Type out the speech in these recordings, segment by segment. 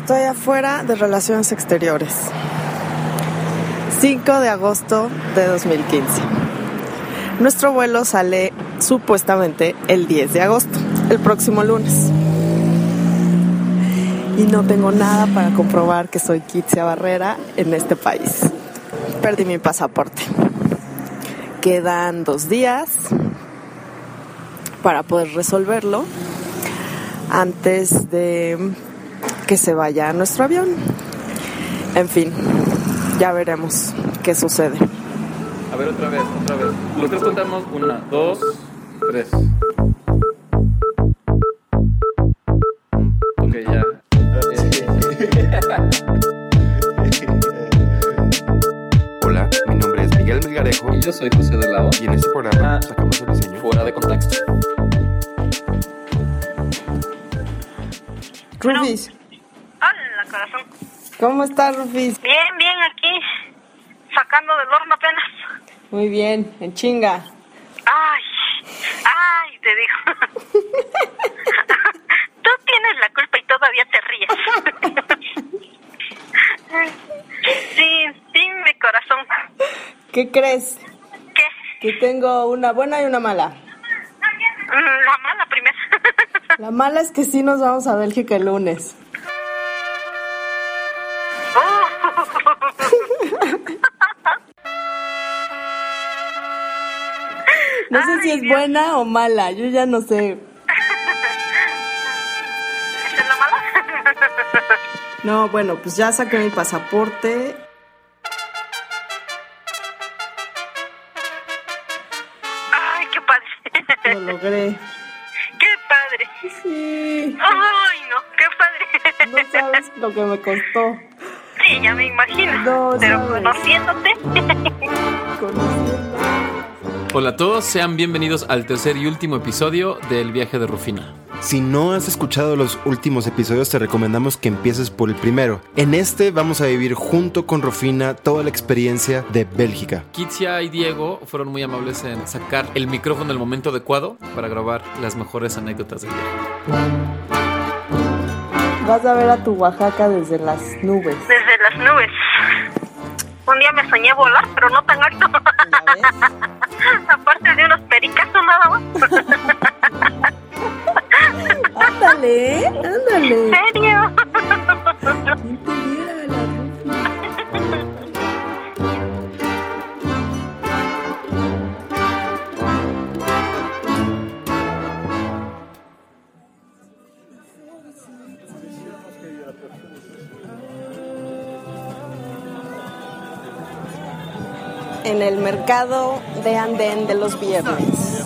Estoy afuera de Relaciones Exteriores. 5 de agosto de 2015. Nuestro vuelo sale supuestamente el 10 de agosto, el próximo lunes. Y no tengo nada para comprobar que soy Kitsia Barrera en este país. Perdí mi pasaporte. Quedan dos días para poder resolverlo antes de que se vaya nuestro avión. En fin, ya veremos qué sucede. A ver, otra vez, otra vez. Los tres contamos. Una, dos, tres. Ok, ya. Hola, mi nombre es Miguel Melgarejo Y yo soy José de Lao. y en este programa Ah. sacamos el diseño. Fuera de contexto. Hola, corazón. ¿cómo estás, Rufis? Bien, bien, aquí. Sacando del horno apenas. Muy bien, en chinga. Ay, ay, te digo. Tú tienes la culpa y todavía te ríes. sí, dime, corazón. ¿Qué crees? ¿Qué? Que tengo una buena y una mala. Mm, La mala primera. La mala es que sí nos vamos a Bélgica el lunes. Si es buena o mala, yo ya no sé. ¿Esa es la mala? No, bueno, pues ya saqué mi pasaporte. Ay, qué padre. Lo logré. Qué padre. Sí, Ay, no, qué padre. no sabes lo que me costó. Sí, ya me imagino. No, Pero sabes. conociéndote. Conociendo. Hola a todos, sean bienvenidos al tercer y último episodio del viaje de Rufina. Si no has escuchado los últimos episodios, te recomendamos que empieces por el primero. En este vamos a vivir junto con Rufina toda la experiencia de Bélgica. Kitsia y Diego fueron muy amables en sacar el micrófono en el momento adecuado para grabar las mejores anécdotas del viaje. Vas a ver a tu Oaxaca desde las nubes. Desde las nubes. Un día me soñé volar, pero no tan alto. Aparte de unos pericazos nada más. Ándale, ándale. ¿En serio? En el mercado de Andén de los viernes.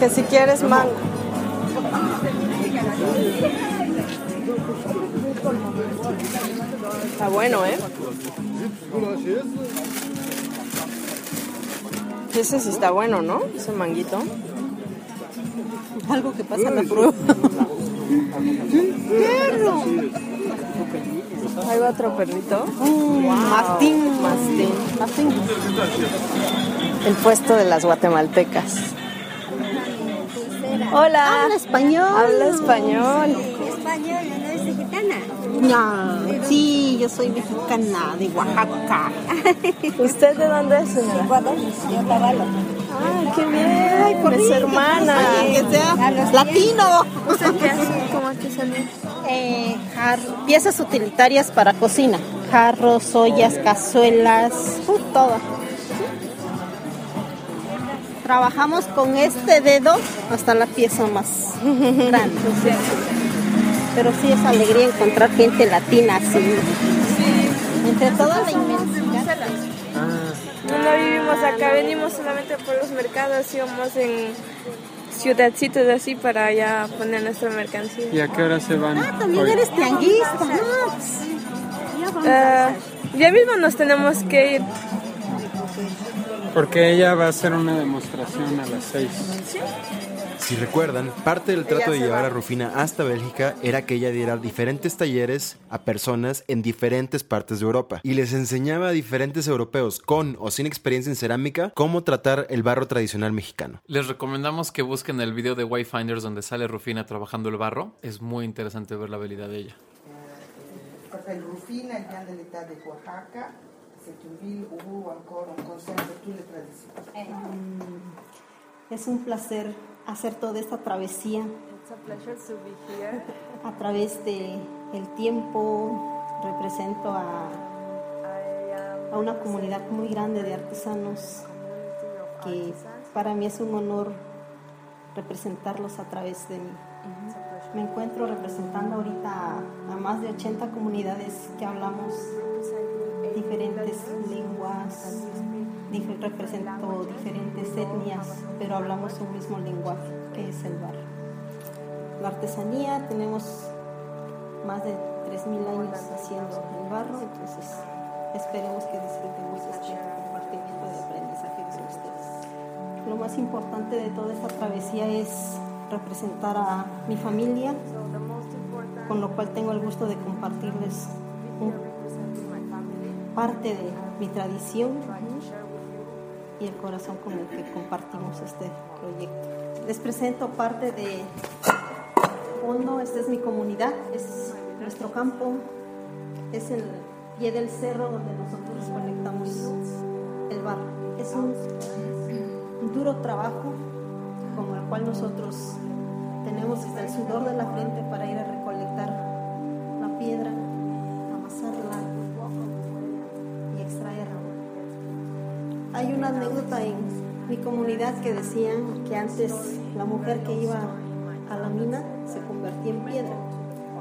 Que si quieres mango. Está bueno, ¿eh? Ese sí está bueno, ¿no? Ese manguito. Algo que pasa en la prueba. ¡Perro! Ahí va otro perrito. Mastín. Mastín. Mastín. El puesto de las guatemaltecas. Hola. Habla español. Habla español. Español, no es mexicana. No, sí, yo soy mexicana de Oaxaca. ¿Usted de dónde es, de Otavalo. Ay, qué bien. es hermana. Que sea latino. ¿Cómo artesanía? Eh, piezas utilitarias para cocina. Jarros, ollas, cazuelas, uh, todo. Trabajamos con este dedo hasta la pieza más grande. Pero sí es alegría encontrar gente latina así. Entre toda la inmensidad. No, no vivimos acá, venimos solamente por los mercados, íbamos en ciudadcitos así para ya poner nuestra mercancía. ¿Y a qué hora se van? Ah, también eres tianguista. Ya vamos hacer. ya mismo nos tenemos que ir. Porque ella va a hacer una demostración a las 6. Si recuerdan, parte del trato de llevar a Rufina hasta Bélgica era que ella diera diferentes talleres a personas en diferentes partes de Europa y les enseñaba a diferentes europeos con o sin experiencia en cerámica cómo tratar el barro tradicional mexicano. Les recomendamos que busquen el video de Wayfinders donde sale Rufina trabajando el barro. Es muy interesante ver la habilidad de ella. Rufina, de Oaxaca. Traditions. Mm, Es un placer hacer toda esta travesía It's a pleasure to be here. a través de el tiempo. Represento a, a una comunidad muy grande de artesanos que para mí es un honor representarlos a través de mí. Me encuentro representando ahorita a, a más de 80 comunidades que hablamos diferentes lenguas, represento diferentes etnias, pero hablamos un mismo lenguaje, que es el barro. La artesanía, tenemos más de 3.000 años haciendo el barro, entonces esperemos que disfrutemos este compartimiento de aprendizaje con ustedes. Lo más importante de toda esta travesía es representar a mi familia, con lo cual tengo el gusto de compartirles un-. Parte de mi tradición y el corazón con el que compartimos este proyecto. Les presento parte de Fondo, esta es mi comunidad, es nuestro campo, es el pie del cerro donde nosotros recolectamos el barro. Es un, un duro trabajo con el cual nosotros tenemos hasta el sudor de la frente para ir a recolectar la piedra, Una anécdota en mi comunidad que decían que antes la mujer que iba a la mina se convertía en piedra.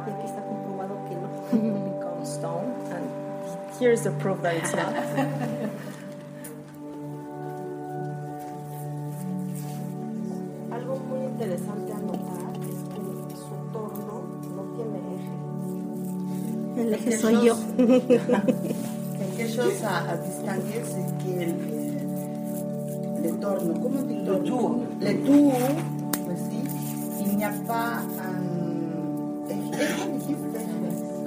Y aquí está comprobado que no. become stone, and here's the proof that it's not. Algo muy interesante a notar es que su torno no tiene eje. El eje soy yo. Quelque chose à, à distinguer, c'est que le, le torno, comment on dit le tour Le tour, aussi, il n'y a pas un.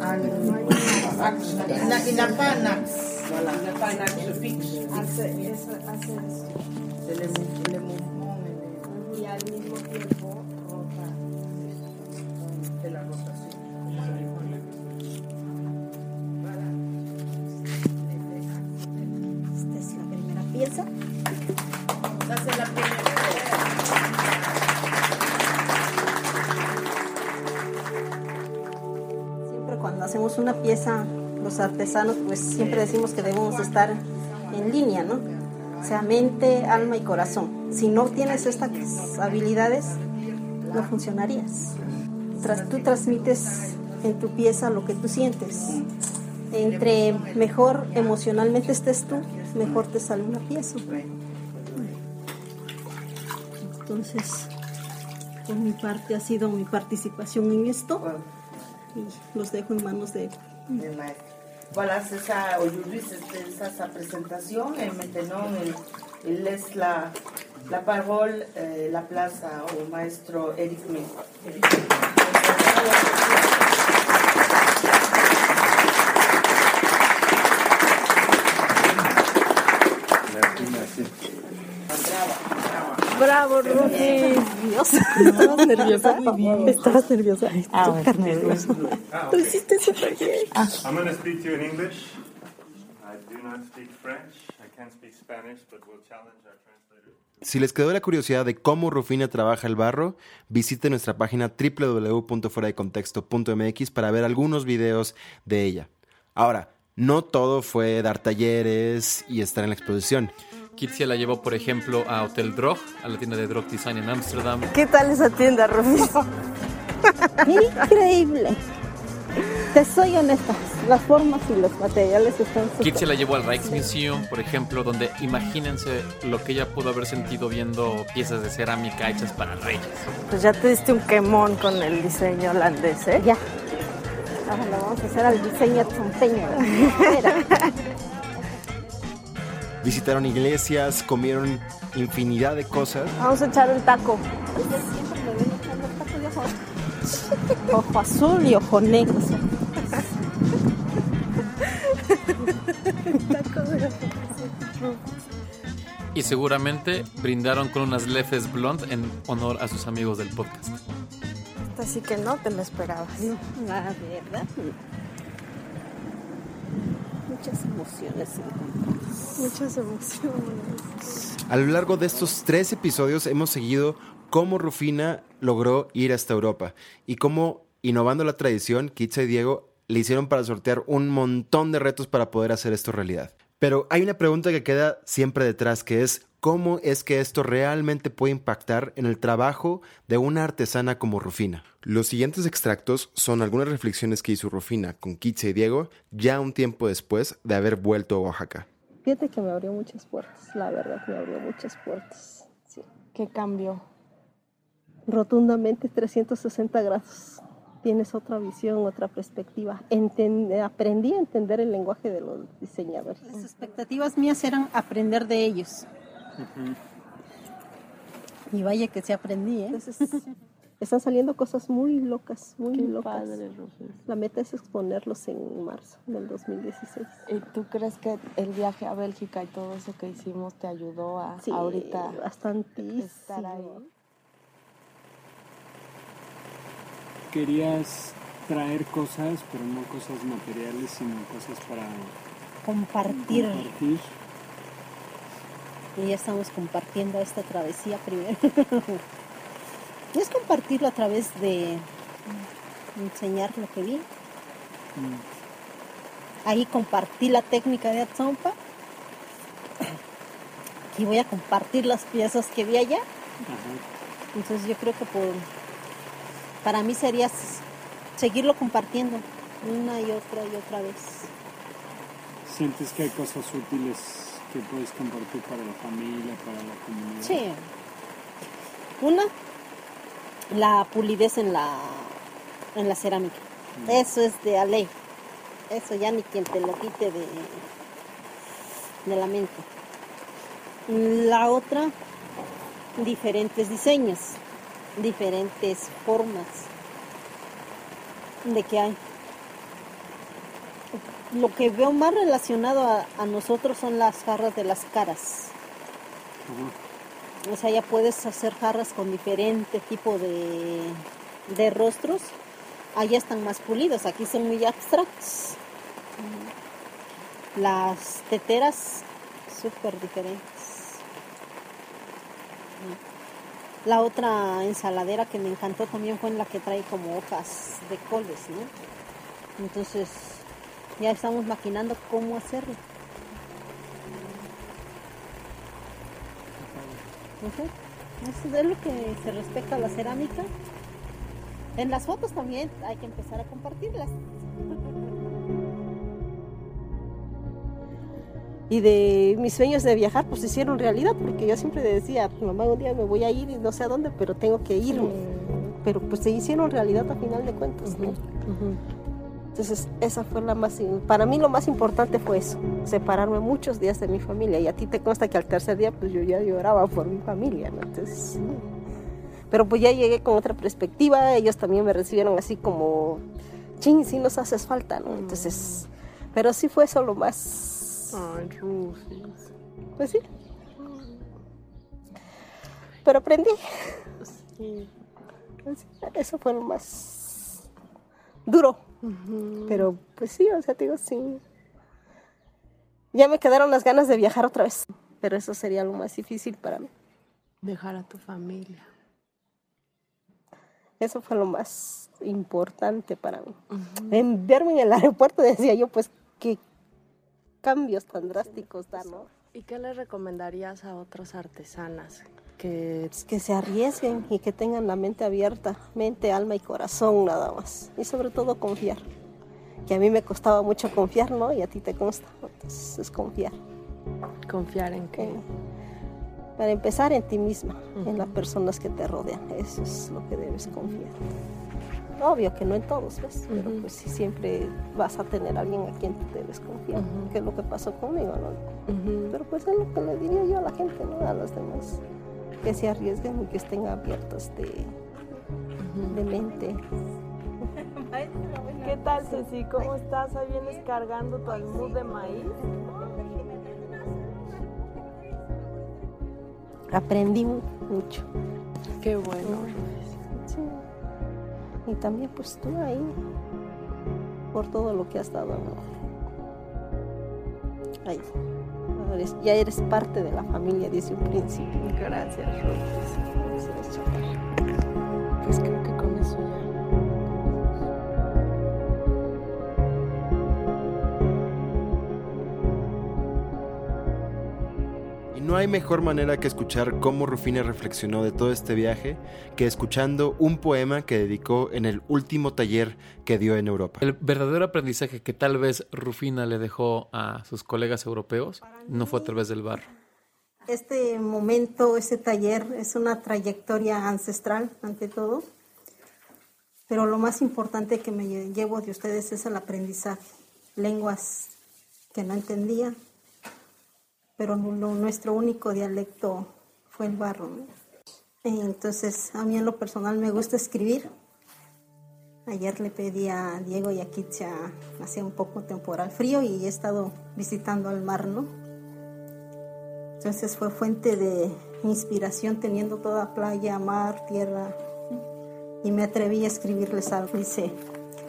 un axe. Il n'a- il n'a pas un axe. Voilà. Il n'a pas un axe fixe. Hace, eso, hace eso. C'est le, mou- le mouvement et le- Y al mismo tiempo una pieza, los artesanos, pues siempre decimos que debemos estar en línea, ¿no? O sea, mente, alma y corazón. Si no tienes estas habilidades, no funcionarías. Tras, tú transmites en tu pieza lo que tú sientes. Entre mejor emocionalmente estés tú, mejor te sale una pieza. Entonces, por mi parte ha sido mi participación en esto los dejo en manos de Le maître. Voilà, c'est ça. Aujourd'hui, c'était ça sa présentation. Et maintenant, il, il laisse la, la parole, euh, la place à- au maestro Eric May. Bravo, Rufi. ¿Estabas nerviosa? ¿Estabas nerviosa? Ah, Súper nerviosa. Lo hiciste súper bien. I'm going to speak to you in English. I do not speak French. I can speak Spanish, but we'll challenge our translator. Si les quedó la curiosidad de cómo Rufina trabaja el barro, visite nuestra página www.fueradecontexto.mx para ver algunos videos de ella. Ahora, no todo fue dar talleres y estar en la exposición. Kitsia la llevó, por ejemplo, a Hotel Drog, a la tienda de Drog Design en Ámsterdam. ¿Qué tal esa tienda, Rufí? Increíble. Te soy honesta, las formas y los materiales están súper... Kitsia la llevó al Rijksmuseum, por ejemplo, donde imagínense lo que ella pudo haber sentido viendo piezas de cerámica hechas para reyes. Pues ya te diste un quemón con el diseño holandés, ¿eh? Ya. Ahora lo vamos a hacer al diseño tzompeño. Visitaron iglesias, comieron infinidad de cosas. Vamos a echar un taco. Ojo. Ojo azul y ojo negro. Y seguramente brindaron con unas lefes blonde en honor a sus amigos del podcast. Así que no te lo esperabas. La verdad. Muchas emociones encontradas. Muchas emociones. A lo largo de estos tres episodios hemos seguido cómo Rufina logró ir hasta Europa y cómo, innovando la tradición, Kitsa y Diego le hicieron para sortear un montón de retos para poder hacer esto realidad. Pero hay una pregunta que queda siempre detrás, que es cómo es que esto realmente puede impactar en el trabajo de una artesana como Rufina. Los siguientes extractos son algunas reflexiones que hizo Rufina con Kitsa y Diego ya un tiempo después de haber vuelto a Oaxaca. Fíjate que me abrió muchas puertas, la verdad, me abrió muchas puertas. Sí. ¿Qué cambió? Rotundamente 360 grados. Tienes otra visión, otra perspectiva. Enten- aprendí a entender el lenguaje de los diseñadores. Las expectativas mías eran aprender de ellos. Y vaya que sí aprendí, ¿eh? Entonces, están saliendo cosas muy locas, muy Qué locas. padre. La meta es exponerlos en marzo del 2016. ¿Y tú crees que el viaje a Bélgica y todo eso que hicimos te ayudó a Sí, ahorita bastantísimo. estar ahí? Querías traer cosas, pero no cosas materiales, sino cosas para Compartir. compartir. Y ya estamos compartiendo esta travesía primero. Y es compartirlo a través de enseñar lo que vi. Mm. Ahí compartí la técnica de Atzompa. Aquí voy a compartir las piezas que vi allá. Ajá. Entonces yo creo que por, para mí sería seguirlo compartiendo una y otra y otra vez. ¿Sientes que hay cosas útiles que puedes compartir para la familia, para la comunidad? Sí. Una, la pulidez en la, en la cerámica. Eso es de a ley. Eso ya ni quien te lo quite de, de la mente. La otra, diferentes diseños, diferentes formas de que hay. Lo que veo más relacionado a, a nosotros son las jarras de las caras. O sea, ya puedes hacer jarras con diferente tipo de, de rostros. Allá están más pulidos, aquí son muy abstractos. Las teteras, súper diferentes. La otra ensaladera que me encantó también fue en la que trae como hojas de coles, ¿no? Entonces, ya estamos maquinando cómo hacerlo. Ujú. Eso es lo que se respecta a la cerámica. En las fotos también hay que empezar a compartirlas. Y de mis sueños de viajar, pues se hicieron realidad, porque yo siempre decía, mamá, un día me voy a ir y no sé a dónde, pero tengo que irme. Pero pues se hicieron realidad a final de cuentas, ¿no? Entonces, esa fue la más, para mí lo más importante fue eso, separarme muchos días de mi familia. Y a ti te consta que al tercer día, pues yo ya lloraba por mi familia, ¿no? Entonces, pero pues ya llegué con otra perspectiva, ellos también me recibieron así como, ching, sí nos haces falta, ¿no? Entonces, pero sí fue eso lo más, Ay, Rufus. pues sí. Pero aprendí. Sí. Pues, Eso fue lo más duro. Pero pues sí, o sea, te digo, sí. Ya me quedaron las ganas de viajar otra vez. Pero eso sería lo más difícil para mí. Dejar a tu familia. Eso fue lo más importante para mí. En verme en el aeropuerto decía yo, pues, qué cambios tan drásticos da, ¿no? ¿Y qué le recomendarías a otras artesanas? Que Que se arriesguen y que tengan la mente abierta, mente, alma y corazón nada más. Y sobre todo confiar. Que a mí me costaba mucho confiar, ¿no? Y a ti te consta. Entonces es confiar. confiar en que... en, Para empezar en ti misma, en las personas que te rodean. Eso es lo que debes confiar. Obvio que no en todos, ¿ves? Pero pues sí, siempre vas a tener a alguien a quien te debes confiar, que es lo que pasó conmigo, ¿no? Pero pues es lo que le diría yo a la gente, ¿no? A los demás, que se arriesguen y que estén abiertos de, de mente. ¿Qué tal, Ceci? ¿Cómo estás? Hoy vienes cargando tu almud de maíz. Aprendí mucho. Qué bueno. Y también pues tú ahí, por todo lo que has dado. ¿no? Ahí. Eres- ya eres parte de la familia desde un principio. Gracias, Ruth. Y no hay mejor manera que escuchar cómo Rufina reflexionó de todo este viaje que escuchando un poema que dedicó en el último taller que dio en Europa. El verdadero aprendizaje que tal vez Rufina le dejó a sus colegas europeos no fue a través del barro. Este momento, este taller es una trayectoria ancestral ante todo, pero lo más importante que me lle- llevo de ustedes es el aprendizaje. Lenguas que no entendía, pero nuestro único dialecto fue el barro. ¿no? Entonces, a mí en lo personal me gusta escribir. Ayer le pedí a Diego y a Kitzia, hacía un poco temporal frío y he estado visitando al mar, ¿no? Entonces fue fuente de inspiración teniendo toda playa, mar, tierra. Y me atreví a escribirles algo. Dice,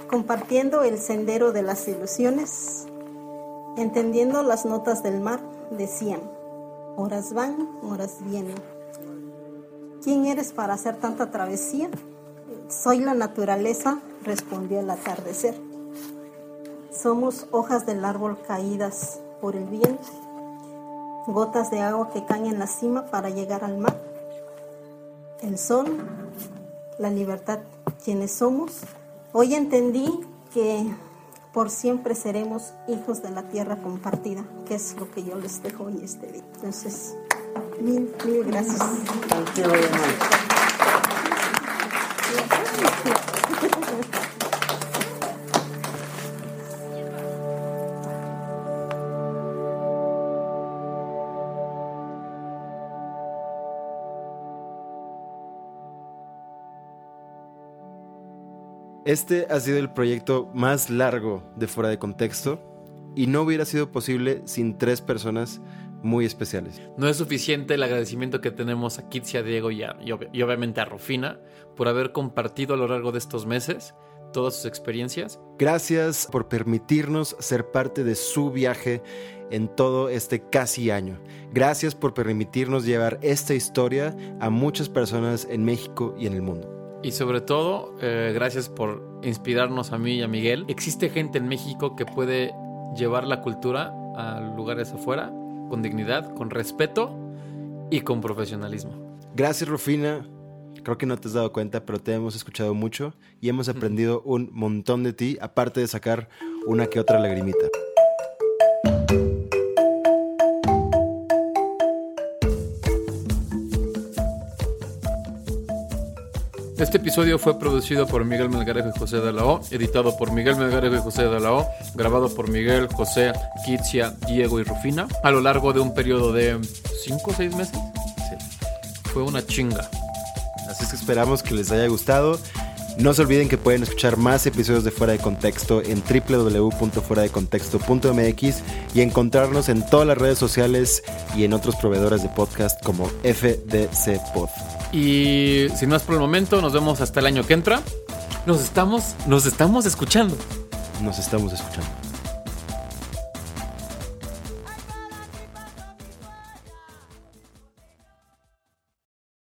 compartiendo el sendero de las ilusiones, entendiendo las notas del mar, decían, horas van, horas vienen. ¿Quién eres para hacer tanta travesía? Soy la naturaleza, respondió el atardecer. Somos hojas del árbol caídas por el viento gotas de agua que caen en la cima para llegar al mar. El sol, la libertad, quienes somos. Hoy entendí que por siempre seremos hijos de la tierra compartida, que es lo que yo les dejo hoy este día. Entonces, mil, mil gracias. Este ha sido el proyecto más largo de Fuera de Contexto y no hubiera sido posible sin tres personas muy especiales. No es suficiente el agradecimiento que tenemos a Kitsia, Diego y, a- y ob- y obviamente a Rufina por haber compartido a lo largo de estos meses todas sus experiencias. Gracias por permitirnos ser parte de su viaje en todo este casi año. Gracias por permitirnos llevar esta historia a muchas personas en México y en el mundo. Y sobre todo, eh, gracias por inspirarnos a mí y a Miguel. Existe gente en México que puede llevar la cultura a lugares afuera con dignidad, con respeto y con profesionalismo. Gracias Rufina. Creo que no te has dado cuenta, pero te hemos escuchado mucho y hemos aprendido un montón de ti, aparte de sacar una que otra lagrimita. Este episodio fue producido por Miguel Melgarejo y José de la O, editado por Miguel Melgarejo y José de la O, grabado por Miguel, José, Kitsia, Diego y Rufina a lo largo de un periodo de 5 o 6 meses. Fue una chinga. Así es que esperamos que les haya gustado. No se olviden que pueden escuchar más episodios de Fuera de Contexto en www.fueradecontexto.mx y encontrarnos en todas las redes sociales y en otros proveedores de podcast como FDC Pod. Y sin más por el momento, nos vemos hasta el año que entra. Nos estamos, nos estamos escuchando. Nos estamos escuchando.